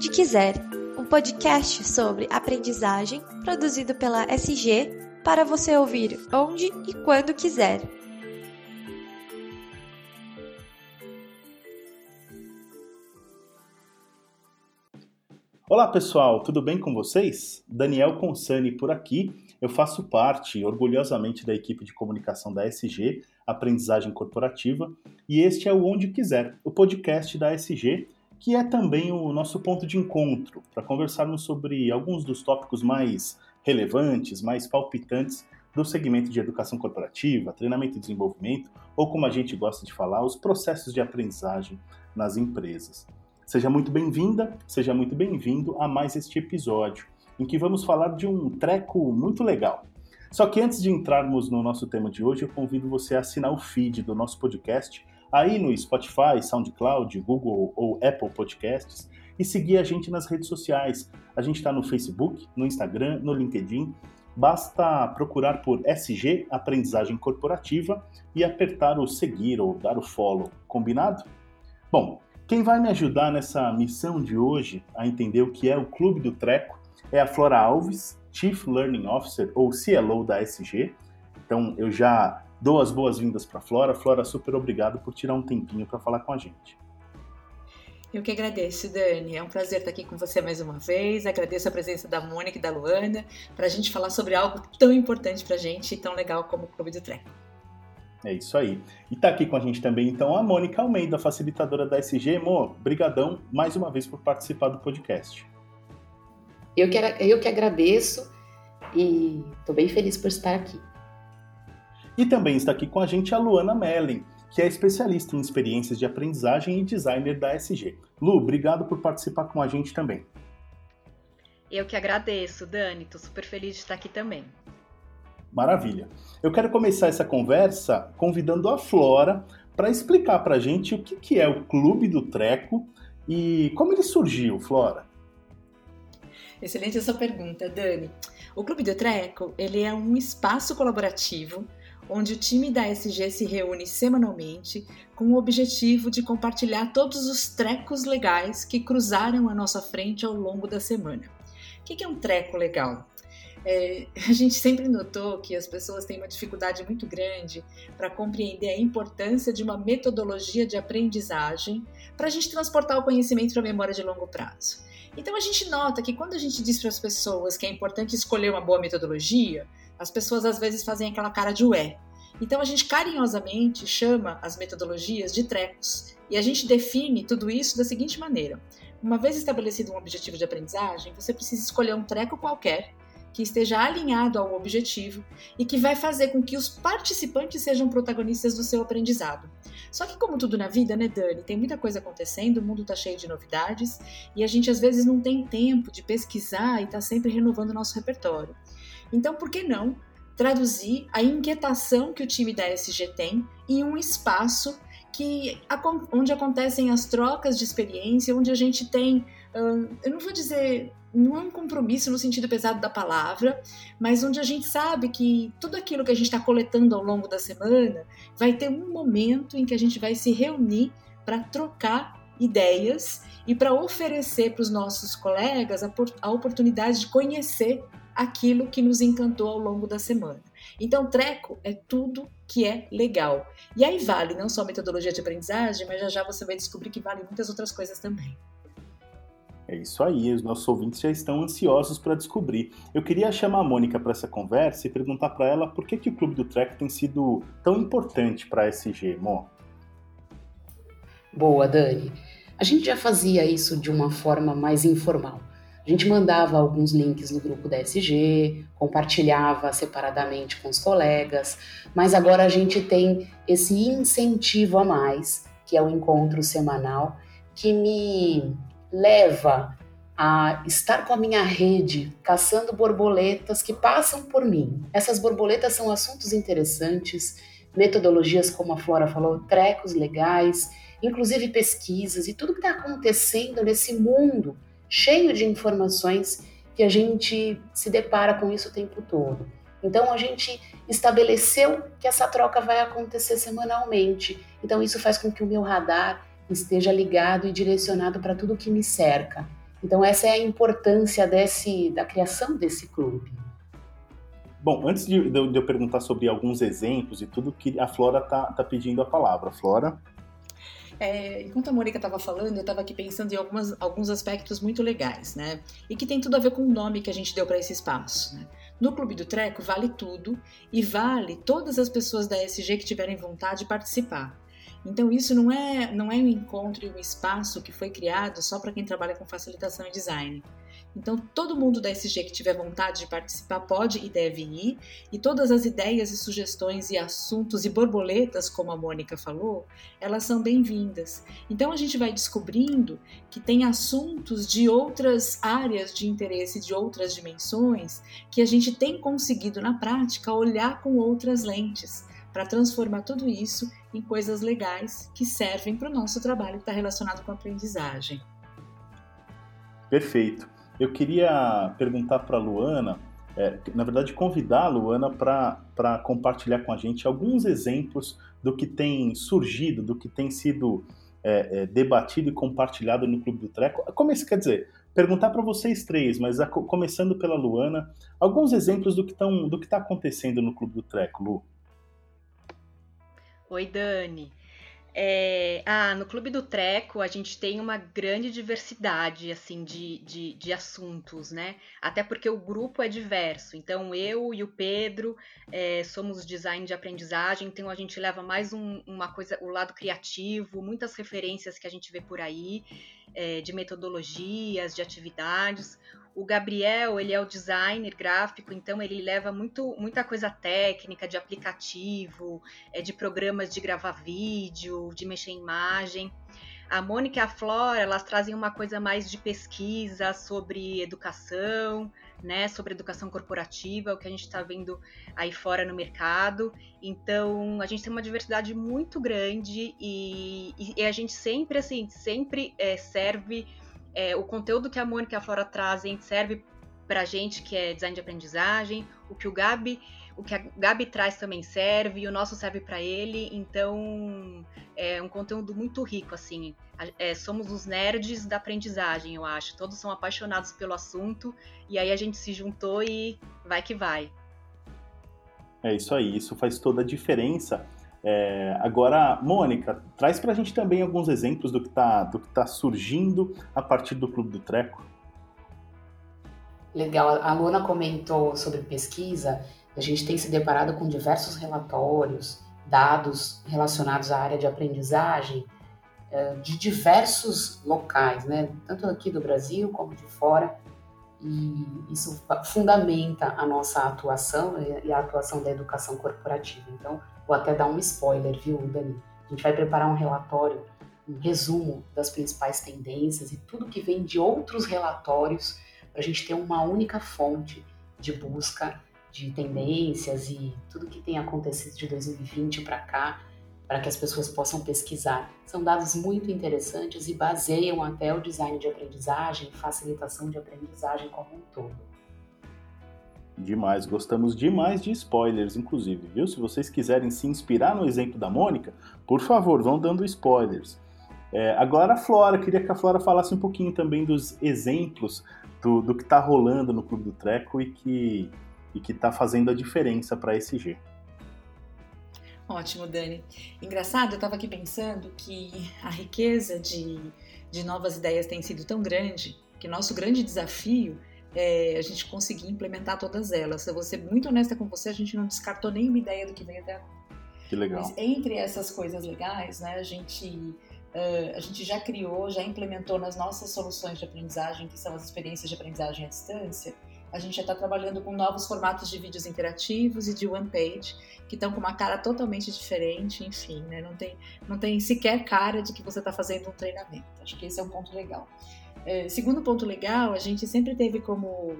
Onde Quiser, um podcast sobre aprendizagem produzido pela SG para você ouvir onde e quando quiser. Olá pessoal, tudo bem com vocês? Daniel Consani por aqui. Eu faço parte, orgulhosamente, da equipe de comunicação da SG, Aprendizagem Corporativa, e este é o Onde Quiser, o podcast da SG, que é também o nosso ponto de encontro para conversarmos sobre alguns dos tópicos mais relevantes, mais palpitantes do segmento de educação corporativa, treinamento e desenvolvimento, ou como a gente gosta de falar, os processos de aprendizagem nas empresas. Seja muito bem-vinda, seja muito bem-vindo a mais este episódio, em que vamos falar de um treco muito legal. Só que antes de entrarmos no nosso tema de hoje, eu convido você a assinar o feed do nosso podcast aí no Spotify, SoundCloud, Google ou Apple Podcasts e seguir a gente nas redes sociais. A gente está no Facebook, no Instagram, no LinkedIn. Basta procurar por SG Aprendizagem Corporativa e apertar o seguir ou dar o follow. Combinado? Bom, quem vai me ajudar nessa missão de hoje a entender o que é o Clube do Treco é a Flora Alves, Chief Learning Officer ou CLO da SG. Então eu já dou as boas-vindas para a Flora. Flora, super obrigado por tirar um tempinho para falar com a gente. Eu que agradeço, Dani. É um prazer estar aqui com você mais uma vez. Agradeço a presença da Mônica e da Luana para a gente falar sobre algo tão importante para a gente e tão legal como o Clube do Treco. É isso aí. E tá aqui com a gente também, então, a Mônica Almeida, facilitadora da SG. Mo, brigadão mais uma vez por participar do podcast. Eu que, eu que agradeço e estou bem feliz por estar aqui. E também está aqui com a gente a Luana Mellen, que é especialista em experiências de aprendizagem e designer da SG. Lu, obrigado por participar com a gente também. Eu que agradeço, Dani. Estou super feliz de estar aqui também. Maravilha. Eu quero começar essa conversa convidando a Flora para explicar para a gente o que, que é o Clube do Treco e como ele surgiu, Flora. Excelente essa pergunta, Dani. O Clube do Treco ele é um espaço colaborativo onde o time da SG se reúne semanalmente com o objetivo de compartilhar todos os trecos legais que cruzaram a nossa frente ao longo da semana. O que é um treco legal? É, a gente sempre notou que as pessoas têm uma dificuldade muito grande para compreender a importância de uma metodologia de aprendizagem para a gente transportar o conhecimento para a memória de longo prazo. Então a gente nota que quando a gente diz para as pessoas que é importante escolher uma boa metodologia, as pessoas às vezes fazem aquela cara de ué. Então a gente carinhosamente chama as metodologias de trecos e a gente define tudo isso da seguinte maneira: uma vez estabelecido um objetivo de aprendizagem, você precisa escolher um treco qualquer que esteja alinhado ao objetivo e que vai fazer com que os participantes sejam protagonistas do seu aprendizado. Só que, como tudo na vida, né, Dani? Tem muita coisa acontecendo, o mundo está cheio de novidades e a gente às vezes não tem tempo de pesquisar e está sempre renovando o nosso repertório. Então, por que não traduzir a inquietação que o time da SG tem em um espaço que, onde acontecem as trocas de experiência, onde a gente tem, eu não vou dizer não é um compromisso no sentido pesado da palavra, mas onde a gente sabe que tudo aquilo que a gente está coletando ao longo da semana vai ter um momento em que a gente vai se reunir para trocar ideias e para oferecer para os nossos colegas a, a oportunidade de conhecer aquilo que nos encantou ao longo da semana. Então, treco é tudo que é legal. E aí vale não só metodologia de aprendizagem, mas já já você vai descobrir que vale muitas outras coisas também. É isso aí, os nossos ouvintes já estão ansiosos para descobrir. Eu queria chamar a Mônica para essa conversa e perguntar para ela por que, que o Clube do Trek tem sido tão importante para a SG, Mo. Boa, Dani. A gente já fazia isso de uma forma mais informal. A gente mandava alguns links no grupo da SG, compartilhava separadamente com os colegas, mas agora a gente tem esse incentivo a mais, que é o encontro semanal, que me leva a estar com a minha rede caçando borboletas que passam por mim. Essas borboletas são assuntos interessantes, metodologias, como a Flora falou, trecos legais, inclusive pesquisas e tudo que está acontecendo nesse mundo cheio de informações que a gente se depara com isso o tempo todo. Então a gente estabeleceu que essa troca vai acontecer semanalmente. Então isso faz com que o meu radar esteja ligado e direcionado para tudo que me cerca. Então essa é a importância desse, da criação desse clube. Bom, antes de, de eu perguntar sobre alguns exemplos e tudo, que a Flora tá, tá pedindo a palavra. Flora? É, enquanto a Mônica estava falando, eu estava aqui pensando em algumas, alguns aspectos muito legais, né? E que tem tudo a ver com o nome que a gente deu para esse espaço. Né? No Clube do Treco vale tudo e vale todas as pessoas da SG que tiverem vontade de participar. Então isso não é não é um encontro e um espaço que foi criado só para quem trabalha com facilitação e design. Então, todo mundo da SG que tiver vontade de participar pode e deve ir, e todas as ideias e sugestões e assuntos e borboletas, como a Mônica falou, elas são bem-vindas. Então, a gente vai descobrindo que tem assuntos de outras áreas de interesse, de outras dimensões, que a gente tem conseguido na prática olhar com outras lentes para transformar tudo isso em coisas legais que servem para o nosso trabalho que está relacionado com a aprendizagem. Perfeito. Eu queria perguntar para a Luana, é, na verdade, convidar a Luana para compartilhar com a gente alguns exemplos do que tem surgido, do que tem sido é, é, debatido e compartilhado no Clube do Treco. Como isso quer dizer? Perguntar para vocês três, mas a, começando pela Luana, alguns exemplos do que está acontecendo no Clube do Treco, Lu. Oi, Dani. É, ah, no Clube do Treco a gente tem uma grande diversidade assim de, de, de, assuntos, né? Até porque o grupo é diverso. Então eu e o Pedro é, somos design de aprendizagem, então a gente leva mais um, uma coisa, o lado criativo, muitas referências que a gente vê por aí, é, de metodologias, de atividades. O Gabriel, ele é o designer gráfico, então ele leva muito, muita coisa técnica, de aplicativo, é, de programas de gravar vídeo, de mexer em imagem. A Mônica e a Flora, elas trazem uma coisa mais de pesquisa sobre educação, né, sobre educação corporativa, o que a gente está vendo aí fora no mercado. Então, a gente tem uma diversidade muito grande e, e a gente sempre, assim, sempre é, serve é, o conteúdo que a Mônica e a Flora trazem serve para gente que é design de aprendizagem, o que o Gabi, o que a Gabi traz também serve, e o nosso serve para ele, então é um conteúdo muito rico, assim. É, somos os nerds da aprendizagem, eu acho. Todos são apaixonados pelo assunto, e aí a gente se juntou e vai que vai. É isso aí, isso faz toda a diferença. É, agora, Mônica, traz para a gente também alguns exemplos do que está tá surgindo a partir do Clube do Treco. Legal, a Luana comentou sobre pesquisa. A gente tem se deparado com diversos relatórios, dados relacionados à área de aprendizagem é, de diversos locais, né? tanto aqui do Brasil como de fora, e isso fundamenta a nossa atuação e a atuação da educação corporativa. Então, Vou até dar um spoiler, viu, Dani? A gente vai preparar um relatório, um resumo das principais tendências e tudo que vem de outros relatórios para a gente ter uma única fonte de busca de tendências e tudo que tem acontecido de 2020 para cá, para que as pessoas possam pesquisar. São dados muito interessantes e baseiam até o design de aprendizagem, facilitação de aprendizagem como um todo. Demais, gostamos demais de spoilers, inclusive, viu? Se vocês quiserem se inspirar no exemplo da Mônica, por favor, vão dando spoilers. É, agora a Flora, queria que a Flora falasse um pouquinho também dos exemplos do, do que está rolando no Clube do Treco e que e que está fazendo a diferença para a SG. Ótimo, Dani. Engraçado, eu estava aqui pensando que a riqueza de, de novas ideias tem sido tão grande que nosso grande desafio é, a gente conseguir implementar todas elas. Eu vou ser muito honesta com você, a gente não descartou nenhuma ideia do que veio até agora. Que legal. Mas entre essas coisas legais, né, a gente, uh, a gente já criou, já implementou nas nossas soluções de aprendizagem, que são as experiências de aprendizagem à distância, a gente já está trabalhando com novos formatos de vídeos interativos e de one page, que estão com uma cara totalmente diferente, enfim, né? não, tem, não tem sequer cara de que você está fazendo um treinamento. Acho que esse é um ponto legal. É, segundo ponto legal, a gente sempre teve como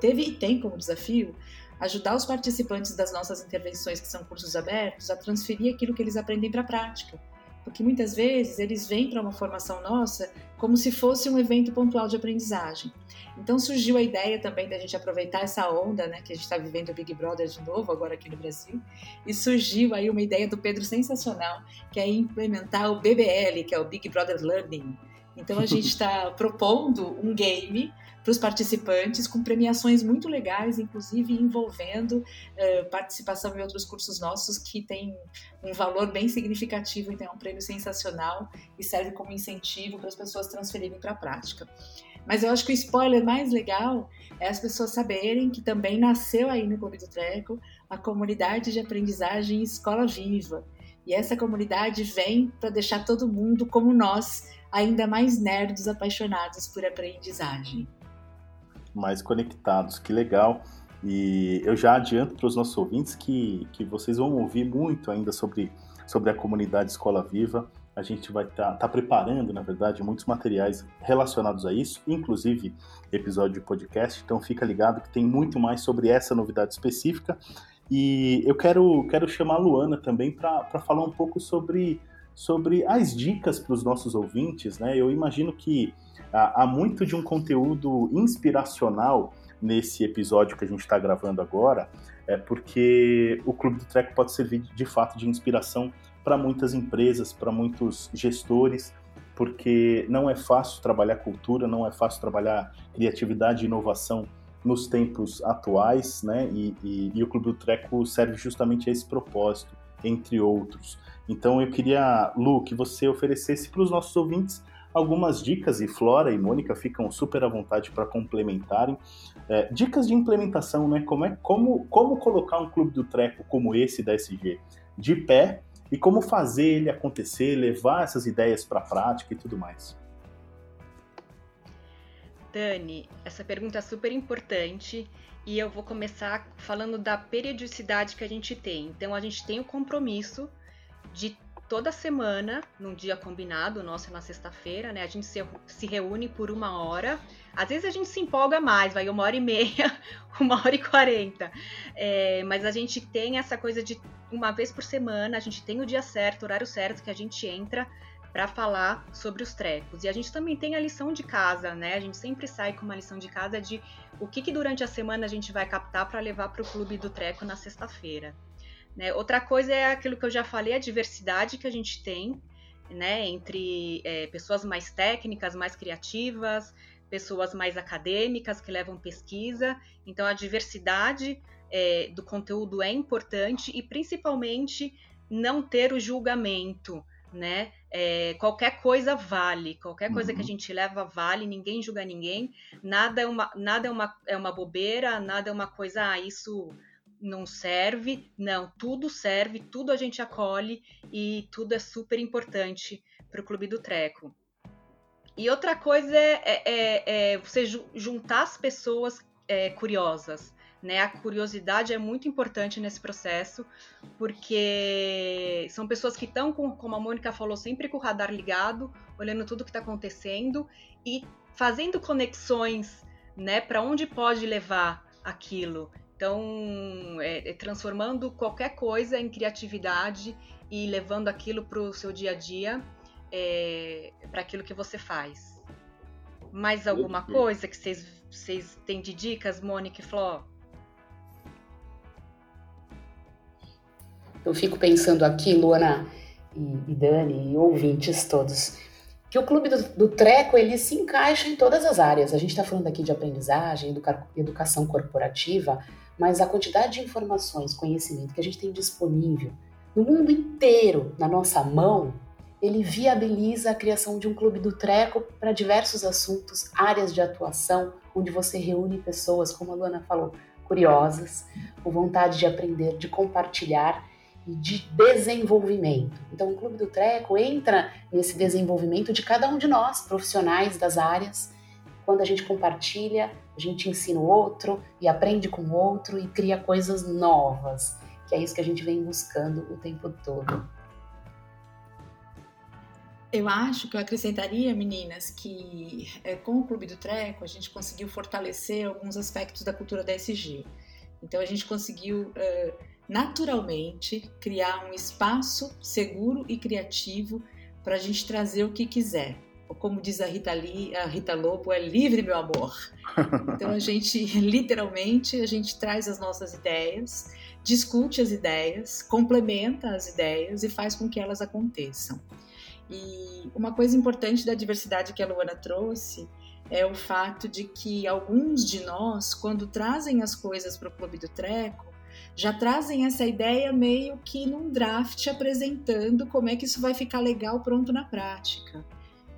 teve e tem como desafio ajudar os participantes das nossas intervenções, que são cursos abertos, a transferir aquilo que eles aprendem para a prática. Porque muitas vezes eles vêm para uma formação nossa como se fosse um evento pontual de aprendizagem. Então surgiu a ideia também da gente aproveitar essa onda, né, que a gente está vivendo o Big Brother de novo agora aqui no Brasil, e surgiu aí uma ideia do Pedro sensacional, que é implementar o BBL, que é o Big Brother Learning, Então a gente está propondo um game para os participantes, com premiações muito legais, inclusive envolvendo uh, participação em outros cursos nossos que tem um valor bem significativo, então é um prêmio sensacional e serve como incentivo para as pessoas transferirem para a prática. Mas eu acho que o spoiler mais legal é as pessoas saberem que também nasceu aí no Clube do Treco a comunidade de aprendizagem Escola Viva. E essa comunidade vem para deixar todo mundo como nós, ainda mais nerds apaixonados por aprendizagem mais conectados. Que legal! E eu já adianto para os nossos ouvintes que, que vocês vão ouvir muito ainda sobre, sobre a comunidade Escola Viva. A gente vai estar tá, tá preparando, na verdade, muitos materiais relacionados a isso, inclusive episódio de podcast. Então fica ligado que tem muito mais sobre essa novidade específica. E eu quero, quero chamar a Luana também para falar um pouco sobre, sobre as dicas para os nossos ouvintes. Né? Eu imagino que há muito de um conteúdo inspiracional nesse episódio que a gente está gravando agora, é porque o Clube do Treco pode servir de fato de inspiração para muitas empresas, para muitos gestores, porque não é fácil trabalhar cultura, não é fácil trabalhar criatividade e inovação nos tempos atuais, né? E, e, e o Clube do Treco serve justamente a esse propósito, entre outros. Então eu queria, Lu, que você oferecesse para os nossos ouvintes algumas dicas, e Flora e Mônica ficam super à vontade para complementarem. É, dicas de implementação, né? Como, é, como, como colocar um clube do treco como esse da SG de pé e como fazer ele acontecer, levar essas ideias para a prática e tudo mais. Dani, essa pergunta é super importante e eu vou começar falando da periodicidade que a gente tem. Então, a gente tem o compromisso de toda semana, num dia combinado, nosso é na sexta-feira, né? A gente se, se, reúne por uma hora. Às vezes a gente se empolga mais, vai uma hora e meia, uma hora e quarenta. É, mas a gente tem essa coisa de uma vez por semana, a gente tem o dia certo, o horário certo que a gente entra para falar sobre os trecos. E a gente também tem a lição de casa, né? A gente sempre sai com uma lição de casa de o que, que durante a semana a gente vai captar para levar para o clube do treco na sexta-feira. Né? Outra coisa é aquilo que eu já falei, a diversidade que a gente tem né, entre é, pessoas mais técnicas, mais criativas, pessoas mais acadêmicas que levam pesquisa. Então, a diversidade é, do conteúdo é importante e, principalmente, não ter o julgamento. Né? É, qualquer coisa vale, qualquer coisa uhum. que a uhum. gente leva vale, ninguém julga ninguém, nada é uma, nada é uma, é uma bobeira, nada é uma coisa, ah, isso não serve, não, tudo serve, tudo a gente acolhe e tudo é super importante para o Clube do Treco. E outra coisa é, é, é, é você juntar as pessoas é, curiosas. Né? A curiosidade é muito importante nesse processo, porque são pessoas que estão, como a Mônica falou, sempre com o radar ligado, olhando tudo que está acontecendo e fazendo conexões né, para onde pode levar aquilo. Então, é, é transformando qualquer coisa em criatividade e levando aquilo para o seu dia a dia, é, para aquilo que você faz. Mais alguma coisa que vocês têm de dicas, Mônica e Fló? Eu fico pensando aqui, Luana e, e Dani, e ouvintes todos, que o clube do, do, Treco ele se encaixa em todas as áreas. A gente está falando aqui de aprendizagem, educa, educação corporativa, mas a quantidade de informações, conhecimento que a gente tem disponível no mundo inteiro na nossa mão, ele viabiliza a criação de um clube do treco para diversos assuntos, áreas de atuação, onde você reúne pessoas, como a Luana falou, curiosas, com vontade de aprender, de compartilhar e de desenvolvimento. Então, o Clube do Treco entra nesse desenvolvimento de cada um de nós, profissionais das áreas, quando a gente compartilha, a gente ensina o outro e aprende com o outro e cria coisas novas, que é isso que a gente vem buscando o tempo todo. Eu acho que eu acrescentaria, meninas, que é, com o Clube do Treco a gente conseguiu fortalecer alguns aspectos da cultura da SG. Então a gente conseguiu é, naturalmente criar um espaço seguro e criativo para a gente trazer o que quiser como diz a Rita, Lee, a Rita Lobo, é livre, meu amor. Então a gente, literalmente, a gente traz as nossas ideias, discute as ideias, complementa as ideias e faz com que elas aconteçam. E uma coisa importante da diversidade que a Luana trouxe é o fato de que alguns de nós, quando trazem as coisas para o Clube do Treco, já trazem essa ideia meio que num draft apresentando como é que isso vai ficar legal pronto na prática.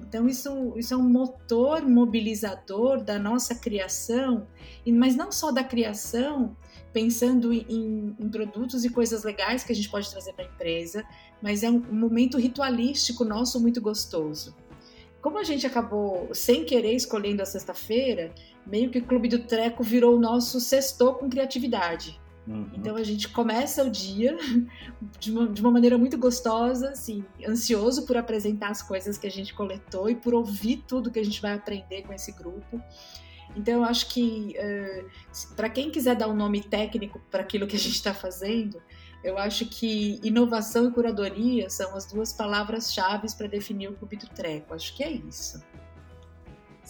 Então, isso, isso é um motor mobilizador da nossa criação, mas não só da criação, pensando em, em produtos e coisas legais que a gente pode trazer para a empresa, mas é um, momento ritualístico nosso muito gostoso. Como a gente acabou sem querer escolhendo a sexta-feira, meio que o Clube do Treco virou o nosso sextou com criatividade. Uhum. Então a gente começa o dia de uma, de uma, maneira muito gostosa, assim, ansioso por apresentar as coisas que a gente coletou e por ouvir tudo que a gente vai aprender com esse grupo. Então eu acho que uh, para quem quiser dar um nome técnico para aquilo que a gente está fazendo, eu acho que inovação e curadoria são as duas palavras-chave para definir o Clube do Treco. Acho que é isso.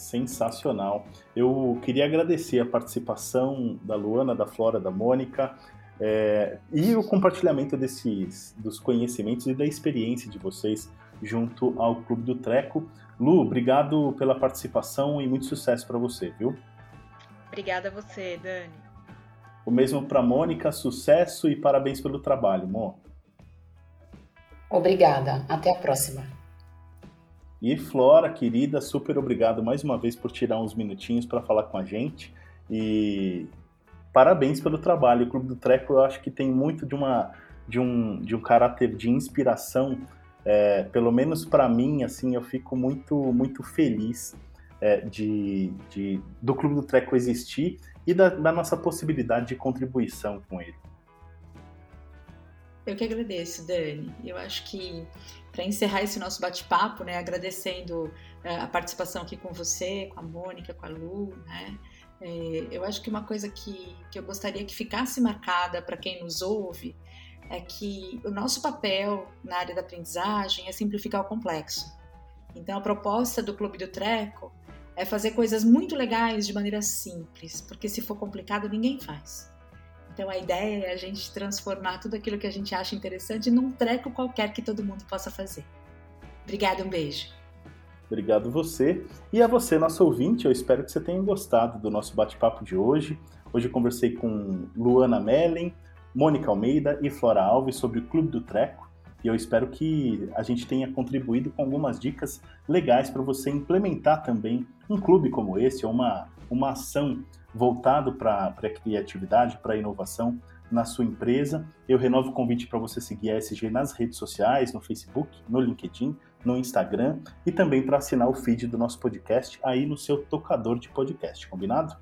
Sensacional. Eu queria agradecer a participação da Luana, da Flora, da Mônica é, e o compartilhamento desses dos conhecimentos e da experiência de vocês junto ao Clube do Treco. Lu, obrigado pela participação e muito sucesso para você, viu? Obrigada a você, Dani. O mesmo para Mônica, sucesso e parabéns pelo trabalho, Mo. Obrigada. Até a próxima. E Flora, querida, super obrigado mais uma vez por tirar uns minutinhos para falar com a gente. E parabéns pelo trabalho. O Clube do Treco eu acho que tem muito de, uma, de, um, de um caráter de inspiração. É, pelo menos para mim, assim, eu fico muito, muito feliz é, de, de, do Clube do Treco existir e da, da nossa possibilidade de contribuição com ele. Eu que agradeço, Dani. Eu acho que para encerrar esse nosso bate-papo, né, agradecendo uh, a participação aqui com você, com a Mônica, com a Lu, né, é, eu acho que uma coisa que, que eu gostaria que ficasse marcada para quem nos ouve é que o nosso papel na área da aprendizagem é simplificar o complexo. Então, a proposta do Clube do Treco é fazer coisas muito legais de maneira simples, porque se for complicado, ninguém faz. Então a ideia é a gente transformar tudo aquilo que a gente acha interessante num treco qualquer que todo mundo possa fazer. Obrigada, um beijo. Obrigado você. E a você, nosso ouvinte, eu espero que você tenha gostado do nosso bate-papo de hoje. Hoje eu conversei com Luana Mellen, Mônica Almeida e Flora Alves sobre o Clube do Treco. E eu espero que a gente tenha contribuído com algumas dicas legais para você implementar também um clube como esse, ou uma, uma ação voltado para a criatividade, para a inovação na sua empresa. Eu renovo o convite para você seguir a SG nas redes sociais, no Facebook, no LinkedIn, no Instagram e também para assinar o feed do nosso podcast aí no seu tocador de podcast, combinado?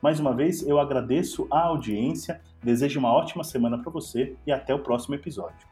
Mais uma vez, eu agradeço a audiência, desejo uma ótima semana para você e até o próximo episódio.